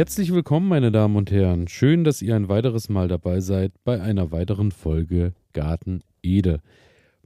Herzlich willkommen, meine Damen und Herren. Schön, dass ihr ein weiteres Mal dabei seid bei einer weiteren Folge Garten Ede.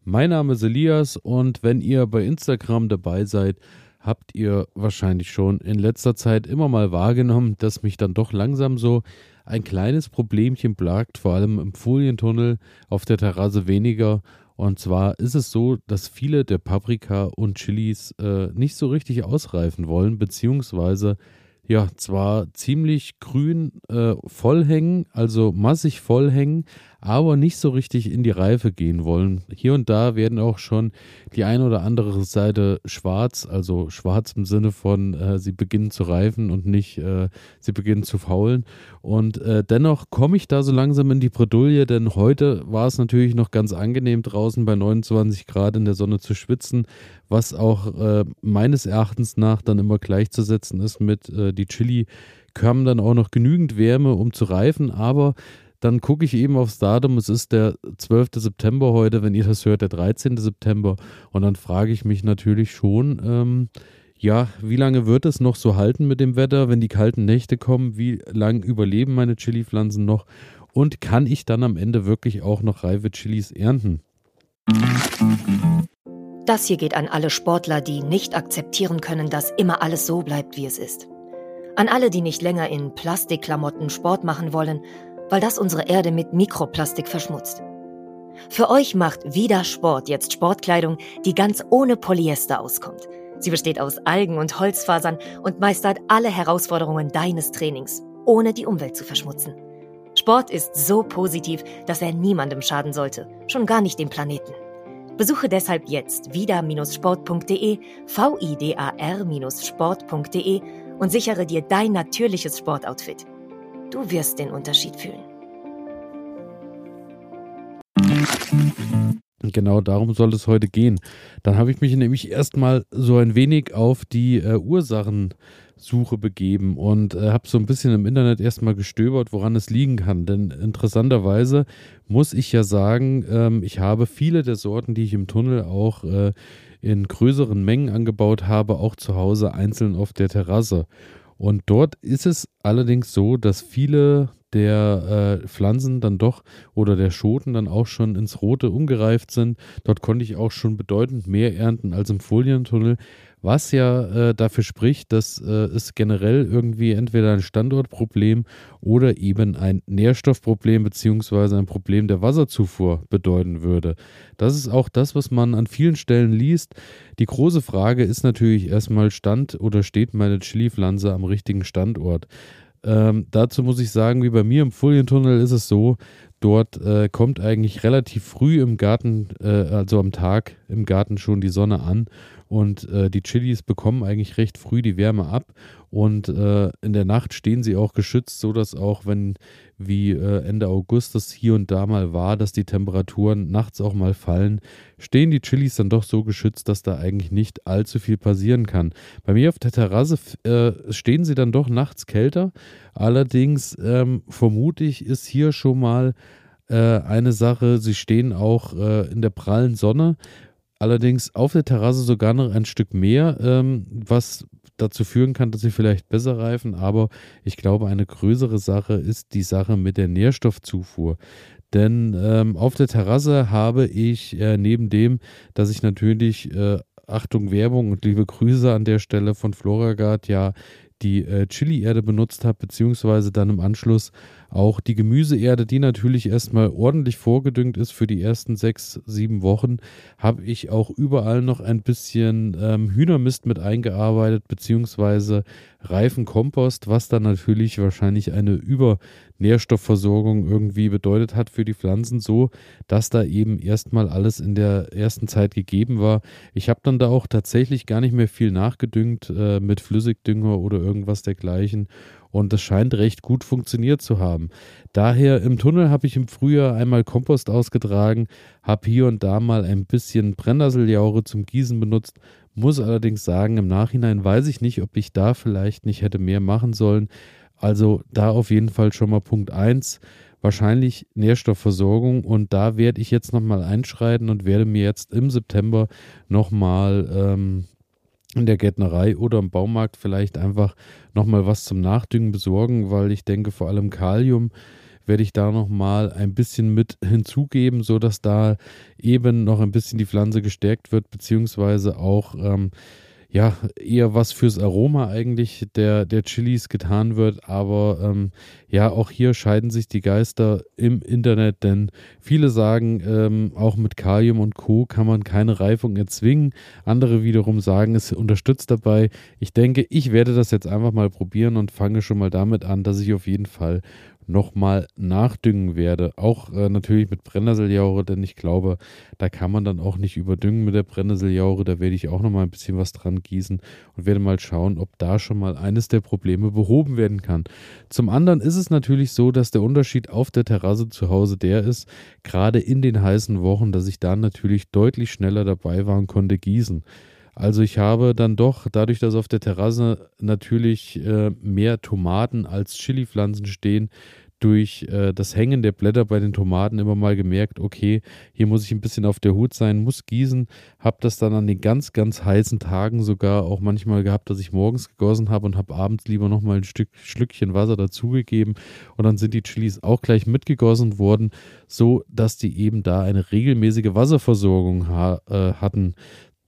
Mein Name ist Elias und wenn ihr bei Instagram dabei seid, habt ihr wahrscheinlich schon in letzter Zeit immer mal wahrgenommen, dass mich dann doch langsam so ein kleines Problemchen plagt, vor allem im Folientunnel, auf der Terrasse weniger. Und zwar ist es so, dass viele der Paprika und Chilis äh, nicht so richtig ausreifen wollen, beziehungsweise ja, zwar ziemlich grün äh, vollhängen, also massig vollhängen, aber nicht so richtig in die Reife gehen wollen. Hier und da werden auch schon die ein oder andere Seite schwarz, also schwarz im Sinne von, äh, sie beginnen zu reifen und nicht, äh, sie beginnen zu faulen. Und äh, dennoch komme ich da so langsam in die Bredouille, denn heute war es natürlich noch ganz angenehm draußen bei 29 Grad in der Sonne zu schwitzen, was auch äh, meines Erachtens nach dann immer gleichzusetzen ist mit äh, die Chili kamen dann auch noch genügend Wärme, um zu reifen, aber dann gucke ich eben aufs Datum, es ist der 12. September heute, wenn ihr das hört, der 13. September. Und dann frage ich mich natürlich schon, ähm, ja, wie lange wird es noch so halten mit dem Wetter, wenn die kalten Nächte kommen? Wie lange überleben meine Chili-Pflanzen noch? Und kann ich dann am Ende wirklich auch noch reife Chilis ernten? Das hier geht an alle Sportler, die nicht akzeptieren können, dass immer alles so bleibt, wie es ist. An alle, die nicht länger in Plastikklamotten Sport machen wollen weil das unsere Erde mit Mikroplastik verschmutzt. Für euch macht Vida Sport jetzt Sportkleidung, die ganz ohne Polyester auskommt. Sie besteht aus Algen und Holzfasern und meistert alle Herausforderungen deines Trainings, ohne die Umwelt zu verschmutzen. Sport ist so positiv, dass er niemandem schaden sollte, schon gar nicht dem Planeten. Besuche deshalb jetzt vida-sport.de, vidar-sport.de und sichere dir dein natürliches Sportoutfit. Du wirst den Unterschied fühlen. Genau darum soll es heute gehen. Dann habe ich mich nämlich erstmal so ein wenig auf die äh, Ursachensuche begeben und äh, habe so ein bisschen im Internet erstmal gestöbert, woran es liegen kann. Denn interessanterweise muss ich ja sagen, ähm, ich habe viele der Sorten, die ich im Tunnel auch äh, in größeren Mengen angebaut habe, auch zu Hause einzeln auf der Terrasse. Und dort ist es allerdings so, dass viele der äh, Pflanzen dann doch oder der Schoten dann auch schon ins Rote umgereift sind. Dort konnte ich auch schon bedeutend mehr ernten als im Folientunnel, was ja äh, dafür spricht, dass äh, es generell irgendwie entweder ein Standortproblem oder eben ein Nährstoffproblem beziehungsweise ein Problem der Wasserzufuhr bedeuten würde. Das ist auch das, was man an vielen Stellen liest. Die große Frage ist natürlich erstmal, stand oder steht meine Chili-Pflanze am richtigen Standort? Ähm, dazu muss ich sagen, wie bei mir im Folientunnel ist es so, dort äh, kommt eigentlich relativ früh im Garten, äh, also am Tag im Garten schon die Sonne an. Und äh, die Chilis bekommen eigentlich recht früh die Wärme ab und äh, in der Nacht stehen sie auch geschützt, so dass auch wenn wie äh, Ende August das hier und da mal war, dass die Temperaturen nachts auch mal fallen, stehen die Chilis dann doch so geschützt, dass da eigentlich nicht allzu viel passieren kann. Bei mir auf der Terrasse äh, stehen sie dann doch nachts kälter. Allerdings ähm, vermute ich, ist hier schon mal äh, eine Sache, sie stehen auch äh, in der prallen Sonne allerdings auf der Terrasse sogar noch ein Stück mehr, ähm, was dazu führen kann, dass sie vielleicht besser reifen. Aber ich glaube, eine größere Sache ist die Sache mit der Nährstoffzufuhr. Denn ähm, auf der Terrasse habe ich äh, neben dem, dass ich natürlich äh, Achtung Werbung und liebe Grüße an der Stelle von Floragard ja die äh, Chili-Erde benutzt habe, beziehungsweise dann im Anschluss auch die Gemüseerde, die natürlich erstmal ordentlich vorgedüngt ist für die ersten sechs, sieben Wochen, habe ich auch überall noch ein bisschen ähm, Hühnermist mit eingearbeitet, beziehungsweise reifen Kompost, was dann natürlich wahrscheinlich eine Übernährstoffversorgung irgendwie bedeutet hat für die Pflanzen, so dass da eben erstmal alles in der ersten Zeit gegeben war. Ich habe dann da auch tatsächlich gar nicht mehr viel nachgedüngt äh, mit Flüssigdünger oder irgendwas dergleichen und das scheint recht gut funktioniert zu haben. Daher im Tunnel habe ich im Frühjahr einmal Kompost ausgetragen, habe hier und da mal ein bisschen Brennnesseljaure zum Gießen benutzt, muss allerdings sagen, im Nachhinein weiß ich nicht, ob ich da vielleicht nicht hätte mehr machen sollen. Also da auf jeden Fall schon mal Punkt 1 wahrscheinlich Nährstoffversorgung und da werde ich jetzt nochmal einschreiten und werde mir jetzt im September nochmal ähm, in der Gärtnerei oder im Baumarkt vielleicht einfach nochmal was zum Nachdüngen besorgen, weil ich denke, vor allem Kalium werde ich da nochmal ein bisschen mit hinzugeben, sodass da eben noch ein bisschen die Pflanze gestärkt wird, beziehungsweise auch ähm, ja, eher was fürs Aroma eigentlich der, der Chilis getan wird. Aber ähm, ja, auch hier scheiden sich die Geister im Internet, denn viele sagen, ähm, auch mit Kalium und Co. kann man keine Reifung erzwingen. Andere wiederum sagen, es unterstützt dabei. Ich denke, ich werde das jetzt einfach mal probieren und fange schon mal damit an, dass ich auf jeden Fall nochmal nachdüngen werde. Auch äh, natürlich mit Brennnesseljaure, denn ich glaube, da kann man dann auch nicht überdüngen mit der Brennnesseljaure. Da werde ich auch nochmal ein bisschen was dran gießen und werde mal schauen, ob da schon mal eines der Probleme behoben werden kann. Zum anderen ist es natürlich so, dass der Unterschied auf der Terrasse zu Hause der ist, gerade in den heißen Wochen, dass ich da natürlich deutlich schneller dabei war und konnte gießen. Also ich habe dann doch, dadurch, dass auf der Terrasse natürlich äh, mehr Tomaten als Chilipflanzen stehen, durch äh, das Hängen der Blätter bei den Tomaten immer mal gemerkt, okay, hier muss ich ein bisschen auf der Hut sein, muss gießen. Habe das dann an den ganz, ganz heißen Tagen sogar auch manchmal gehabt, dass ich morgens gegossen habe und habe abends lieber nochmal ein Stück Schlückchen Wasser dazugegeben. Und dann sind die Chilis auch gleich mitgegossen worden, so dass die eben da eine regelmäßige Wasserversorgung ha äh, hatten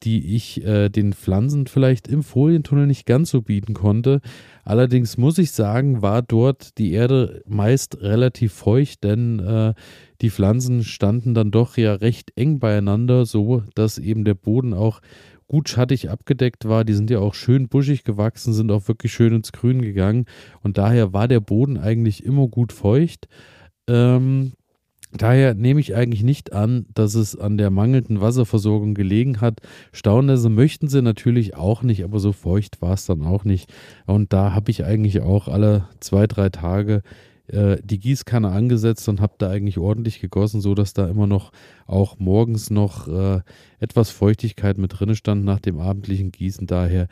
die ich äh, den Pflanzen vielleicht im Folientunnel nicht ganz so bieten konnte. Allerdings muss ich sagen, war dort die Erde meist relativ feucht, denn äh, die Pflanzen standen dann doch ja recht eng beieinander, so dass eben der Boden auch gut schattig abgedeckt war. Die sind ja auch schön buschig gewachsen, sind auch wirklich schön ins Grün gegangen und daher war der Boden eigentlich immer gut feucht. Ähm, Daher nehme ich eigentlich nicht an, dass es an der mangelnden Wasserversorgung gelegen hat. Staunässe möchten sie natürlich auch nicht, aber so feucht war es dann auch nicht. Und da habe ich eigentlich auch alle zwei, drei Tage äh, die Gießkanne angesetzt und habe da eigentlich ordentlich gegossen, so dass da immer noch auch morgens noch äh, etwas Feuchtigkeit mit drin stand nach dem abendlichen Gießen. Daher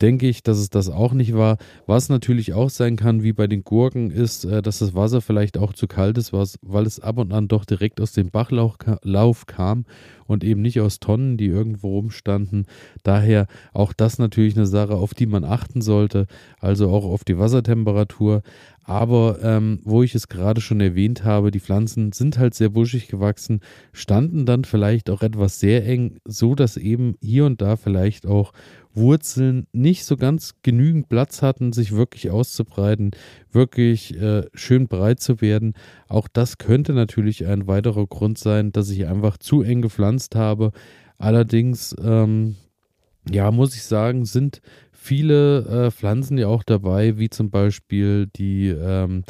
denke ich, dass es das auch nicht war. Was natürlich auch sein kann, wie bei den Gurken, ist, äh, dass das Wasser vielleicht auch zu kalt ist, weil es ab und an doch direkt aus dem Bachlauf kam und eben nicht aus Tonnen, die irgendwo rumstanden. Daher auch das natürlich eine Sache, auf die man achten sollte, also auch auf die Wassertemperatur. Aber ähm, wo ich es gerade schon erwähnt habe, die Pflanzen sind halt sehr buschig gewachsen, standen dann vielleicht auch etwas sehr eng, so dass eben hier und da vielleicht auch Wurzeln nicht so ganz genügend Platz hatten, sich wirklich auszubreiten, wirklich äh, schön breit zu werden. Auch das könnte natürlich ein weiterer Grund sein, dass ich einfach zu eng gepflanzt habe. Allerdings, ähm, ja, muss ich sagen, sind viele äh, Pflanzen ja auch dabei, wie zum Beispiel die ähm,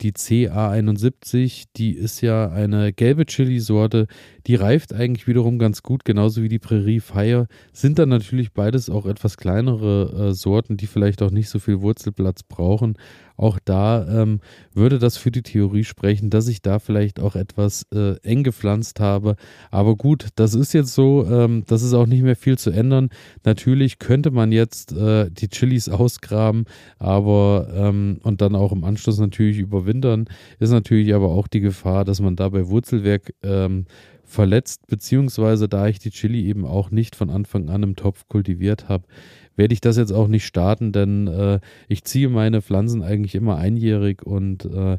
die CA71, die ist ja eine gelbe Chili-Sorte, die reift eigentlich wiederum ganz gut, genauso wie die Prairie Fire. Sind dann natürlich beides auch etwas kleinere äh, Sorten, die vielleicht auch nicht so viel Wurzelplatz brauchen. Auch da ähm, würde das für die Theorie sprechen, dass ich da vielleicht auch etwas äh, eng gepflanzt habe. Aber gut, das ist jetzt so, ähm, das ist auch nicht mehr viel zu ändern. Natürlich könnte man jetzt äh, die Chilis ausgraben, aber ähm, und dann auch im Anschluss natürlich überwintern. Ist natürlich aber auch die Gefahr, dass man dabei Wurzelwerk ähm, verletzt, beziehungsweise da ich die Chili eben auch nicht von Anfang an im Topf kultiviert habe, werde ich das jetzt auch nicht starten, denn äh, ich ziehe meine Pflanzen eigentlich immer einjährig und äh,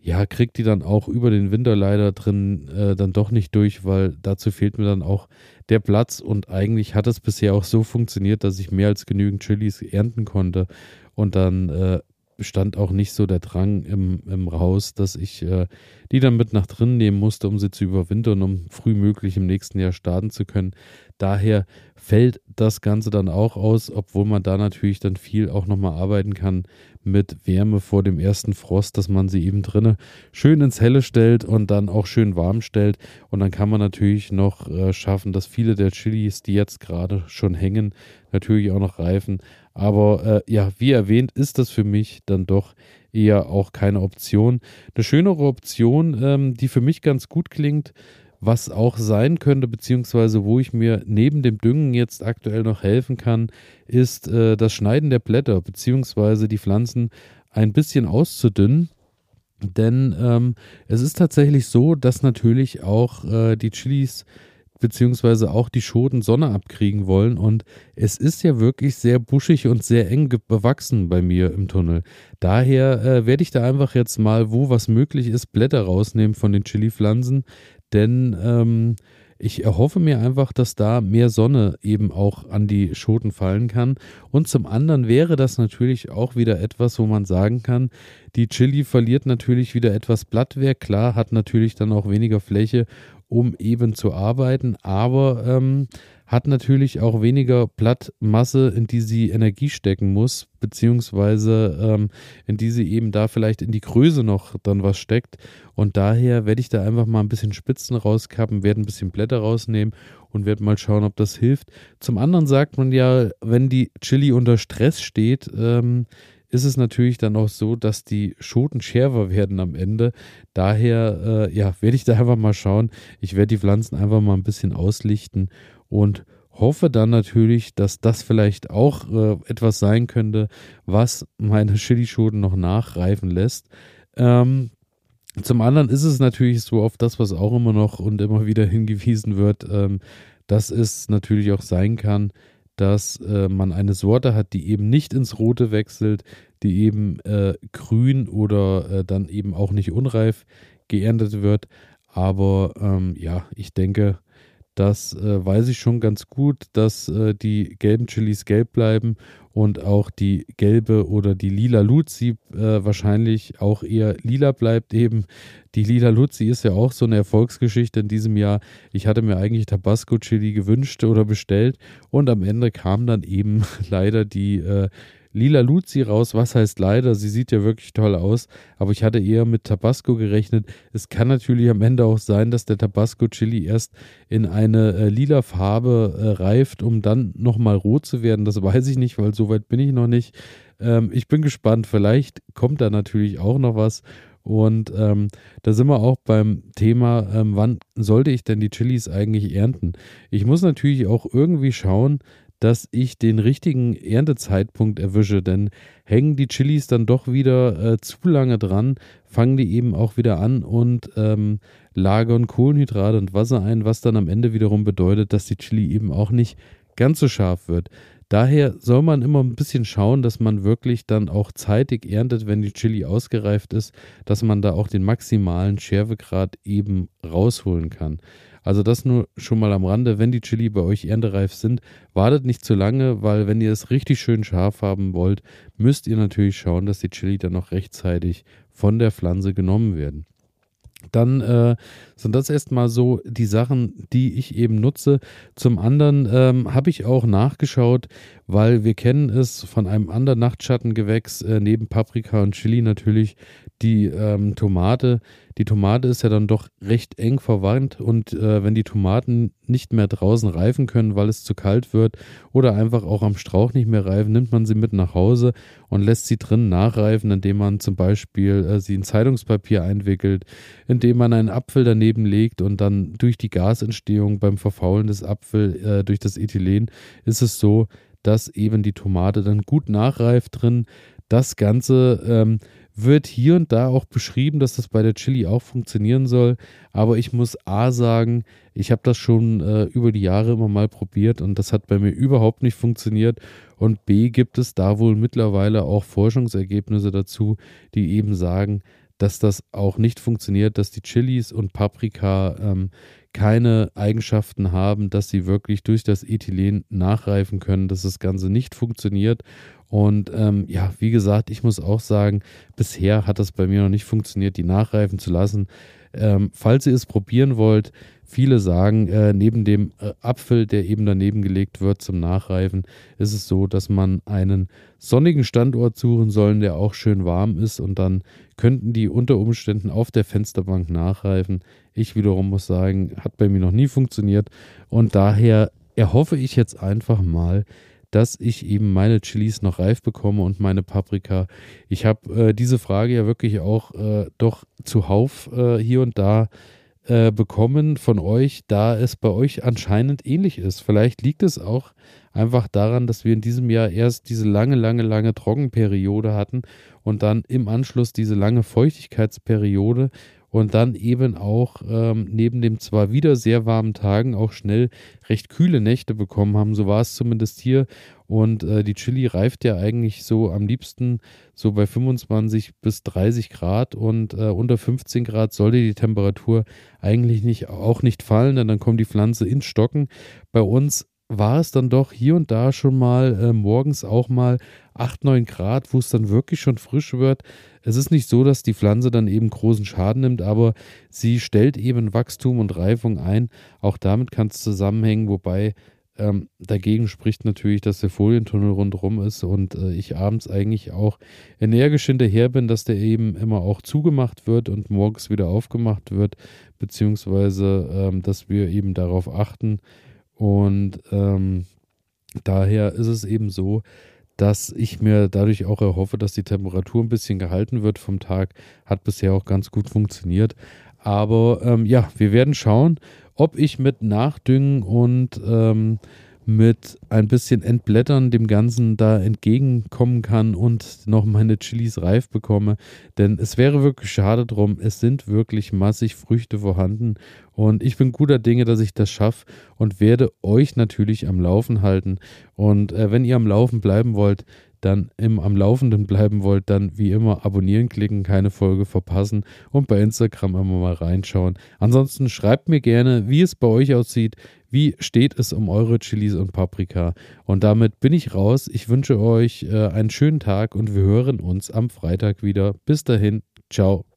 ja, kriege die dann auch über den Winter leider drin äh, dann doch nicht durch, weil dazu fehlt mir dann auch der Platz und eigentlich hat es bisher auch so funktioniert, dass ich mehr als genügend Chilis ernten konnte und dann äh, stand auch nicht so der Drang im, im Haus, dass ich äh, die dann mit nach drin nehmen musste, um sie zu überwintern, um früh möglich im nächsten Jahr starten zu können. Daher fällt das Ganze dann auch aus, obwohl man da natürlich dann viel auch nochmal arbeiten kann mit Wärme vor dem ersten Frost, dass man sie eben drinnen schön ins Helle stellt und dann auch schön warm stellt. Und dann kann man natürlich noch äh, schaffen, dass viele der Chilis, die jetzt gerade schon hängen, natürlich auch noch reifen. Aber äh, ja, wie erwähnt, ist das für mich dann doch eher auch keine Option. Eine schönere Option, ähm, die für mich ganz gut klingt, was auch sein könnte, beziehungsweise wo ich mir neben dem Düngen jetzt aktuell noch helfen kann, ist äh, das Schneiden der Blätter, beziehungsweise die Pflanzen ein bisschen auszudünnen. Denn ähm, es ist tatsächlich so, dass natürlich auch äh, die Chilis beziehungsweise auch die Schoten Sonne abkriegen wollen. Und es ist ja wirklich sehr buschig und sehr eng bewachsen bei mir im Tunnel. Daher äh, werde ich da einfach jetzt mal, wo was möglich ist, Blätter rausnehmen von den Chili-Pflanzen. Denn ähm, ich erhoffe mir einfach, dass da mehr Sonne eben auch an die Schoten fallen kann. Und zum anderen wäre das natürlich auch wieder etwas, wo man sagen kann, die Chili verliert natürlich wieder etwas Blattwerk. Klar, hat natürlich dann auch weniger Fläche, um eben zu arbeiten, aber ähm, hat natürlich auch weniger Blattmasse, in die sie Energie stecken muss, beziehungsweise ähm, in die sie eben da vielleicht in die Größe noch dann was steckt. Und daher werde ich da einfach mal ein bisschen Spitzen rauskappen, werde ein bisschen Blätter rausnehmen und werde mal schauen, ob das hilft. Zum anderen sagt man ja, wenn die Chili unter Stress steht, ähm, ist es natürlich dann auch so, dass die Schoten schärfer werden am Ende. Daher, äh, ja, werde ich da einfach mal schauen. Ich werde die Pflanzen einfach mal ein bisschen auslichten und hoffe dann natürlich, dass das vielleicht auch äh, etwas sein könnte, was meine Chilischoten noch nachreifen lässt. Ähm, zum anderen ist es natürlich so auf das, was auch immer noch und immer wieder hingewiesen wird, ähm, dass es natürlich auch sein kann, dass äh, man eine Sorte hat, die eben nicht ins Rote wechselt, die eben äh, grün oder äh, dann eben auch nicht unreif geerntet wird. Aber ähm, ja, ich denke, das äh, weiß ich schon ganz gut, dass äh, die gelben Chilis gelb bleiben und auch die gelbe oder die lila Luzi äh, wahrscheinlich auch eher lila bleibt eben. Die lila Luzi ist ja auch so eine Erfolgsgeschichte in diesem Jahr. Ich hatte mir eigentlich Tabasco Chili gewünscht oder bestellt und am Ende kam dann eben leider die äh, lila Luzi raus. Was heißt leider? Sie sieht ja wirklich toll aus, aber ich hatte eher mit Tabasco gerechnet. Es kann natürlich am Ende auch sein, dass der Tabasco Chili erst in eine äh, lila Farbe äh, reift, um dann nochmal rot zu werden. Das weiß ich nicht, weil so weit bin ich noch nicht. Ähm, ich bin gespannt. Vielleicht kommt da natürlich auch noch was. Und ähm, da sind wir auch beim Thema, ähm, wann sollte ich denn die Chilis eigentlich ernten? Ich muss natürlich auch irgendwie schauen, dass ich den richtigen Erntezeitpunkt erwische, denn hängen die Chilis dann doch wieder äh, zu lange dran, fangen die eben auch wieder an und ähm, lagern Kohlenhydrate und Wasser ein, was dann am Ende wiederum bedeutet, dass die Chili eben auch nicht ganz so scharf wird. Daher soll man immer ein bisschen schauen, dass man wirklich dann auch zeitig erntet, wenn die Chili ausgereift ist, dass man da auch den maximalen Schärfegrad eben rausholen kann. Also das nur schon mal am Rande. Wenn die Chili bei euch erntereif sind, wartet nicht zu lange, weil wenn ihr es richtig schön scharf haben wollt, müsst ihr natürlich schauen, dass die Chili dann noch rechtzeitig von der Pflanze genommen werden. Dann äh, sind das erstmal so die Sachen, die ich eben nutze. Zum anderen ähm, habe ich auch nachgeschaut, weil wir kennen es von einem anderen Nachtschattengewächs, äh, neben Paprika und Chili natürlich, die ähm, Tomate. Die Tomate ist ja dann doch recht eng verwandt und äh, wenn die Tomaten nicht mehr draußen reifen können, weil es zu kalt wird oder einfach auch am Strauch nicht mehr reifen, nimmt man sie mit nach Hause und lässt sie drin nachreifen, indem man zum Beispiel äh, sie in Zeitungspapier einwickelt, indem man einen Apfel daneben legt und dann durch die Gasentstehung beim Verfaulen des Apfels äh, durch das Ethylen ist es so, dass eben die Tomate dann gut nachreift drin. Das Ganze ähm, wird hier und da auch beschrieben, dass das bei der Chili auch funktionieren soll. Aber ich muss A sagen, ich habe das schon äh, über die Jahre immer mal probiert und das hat bei mir überhaupt nicht funktioniert. Und B gibt es da wohl mittlerweile auch Forschungsergebnisse dazu, die eben sagen, dass das auch nicht funktioniert, dass die Chilis und Paprika ähm, keine Eigenschaften haben, dass sie wirklich durch das Ethylen nachreifen können, dass das Ganze nicht funktioniert. Und ähm, ja, wie gesagt, ich muss auch sagen, bisher hat das bei mir noch nicht funktioniert, die nachreifen zu lassen. Ähm, falls ihr es probieren wollt, viele sagen, äh, neben dem äh, Apfel, der eben daneben gelegt wird zum Nachreifen, ist es so, dass man einen sonnigen Standort suchen soll, der auch schön warm ist und dann könnten die unter Umständen auf der Fensterbank nachreifen. Ich wiederum muss sagen, hat bei mir noch nie funktioniert und daher erhoffe ich jetzt einfach mal, dass ich eben meine Chilis noch reif bekomme und meine Paprika. Ich habe äh, diese Frage ja wirklich auch äh, doch zuhauf äh, hier und da äh, bekommen von euch, da es bei euch anscheinend ähnlich ist. Vielleicht liegt es auch einfach daran, dass wir in diesem Jahr erst diese lange, lange, lange Trockenperiode hatten und dann im Anschluss diese lange Feuchtigkeitsperiode und dann eben auch ähm, neben dem zwar wieder sehr warmen Tagen auch schnell recht kühle Nächte bekommen haben. So war es zumindest hier. Und äh, die Chili reift ja eigentlich so am liebsten so bei 25 bis 30 Grad und äh, unter 15 Grad sollte die Temperatur eigentlich nicht, auch nicht fallen, denn dann kommt die Pflanze ins Stocken. Bei uns war es dann doch hier und da schon mal äh, morgens auch mal 8, 9 Grad, wo es dann wirklich schon frisch wird. Es ist nicht so, dass die Pflanze dann eben großen Schaden nimmt, aber sie stellt eben Wachstum und Reifung ein. Auch damit kann es zusammenhängen, wobei ähm, dagegen spricht natürlich, dass der Folientunnel rundherum ist und äh, ich abends eigentlich auch energisch hinterher bin, dass der eben immer auch zugemacht wird und morgens wieder aufgemacht wird, beziehungsweise ähm, dass wir eben darauf achten, und ähm, daher ist es eben so, dass ich mir dadurch auch erhoffe, dass die Temperatur ein bisschen gehalten wird vom Tag. Hat bisher auch ganz gut funktioniert. Aber ähm, ja, wir werden schauen, ob ich mit Nachdüngen und ähm, mit ein bisschen Entblättern dem Ganzen da entgegenkommen kann und noch meine Chilis reif bekomme. Denn es wäre wirklich schade drum. Es sind wirklich massig Früchte vorhanden und ich bin guter Dinge, dass ich das schaffe und werde euch natürlich am Laufen halten. Und äh, wenn ihr am Laufen bleiben wollt, dann im am Laufenden bleiben wollt, dann wie immer abonnieren klicken, keine Folge verpassen und bei Instagram immer mal reinschauen. Ansonsten schreibt mir gerne, wie es bei euch aussieht, wie steht es um eure Chilis und Paprika. Und damit bin ich raus. Ich wünsche euch äh, einen schönen Tag und wir hören uns am Freitag wieder. Bis dahin, ciao.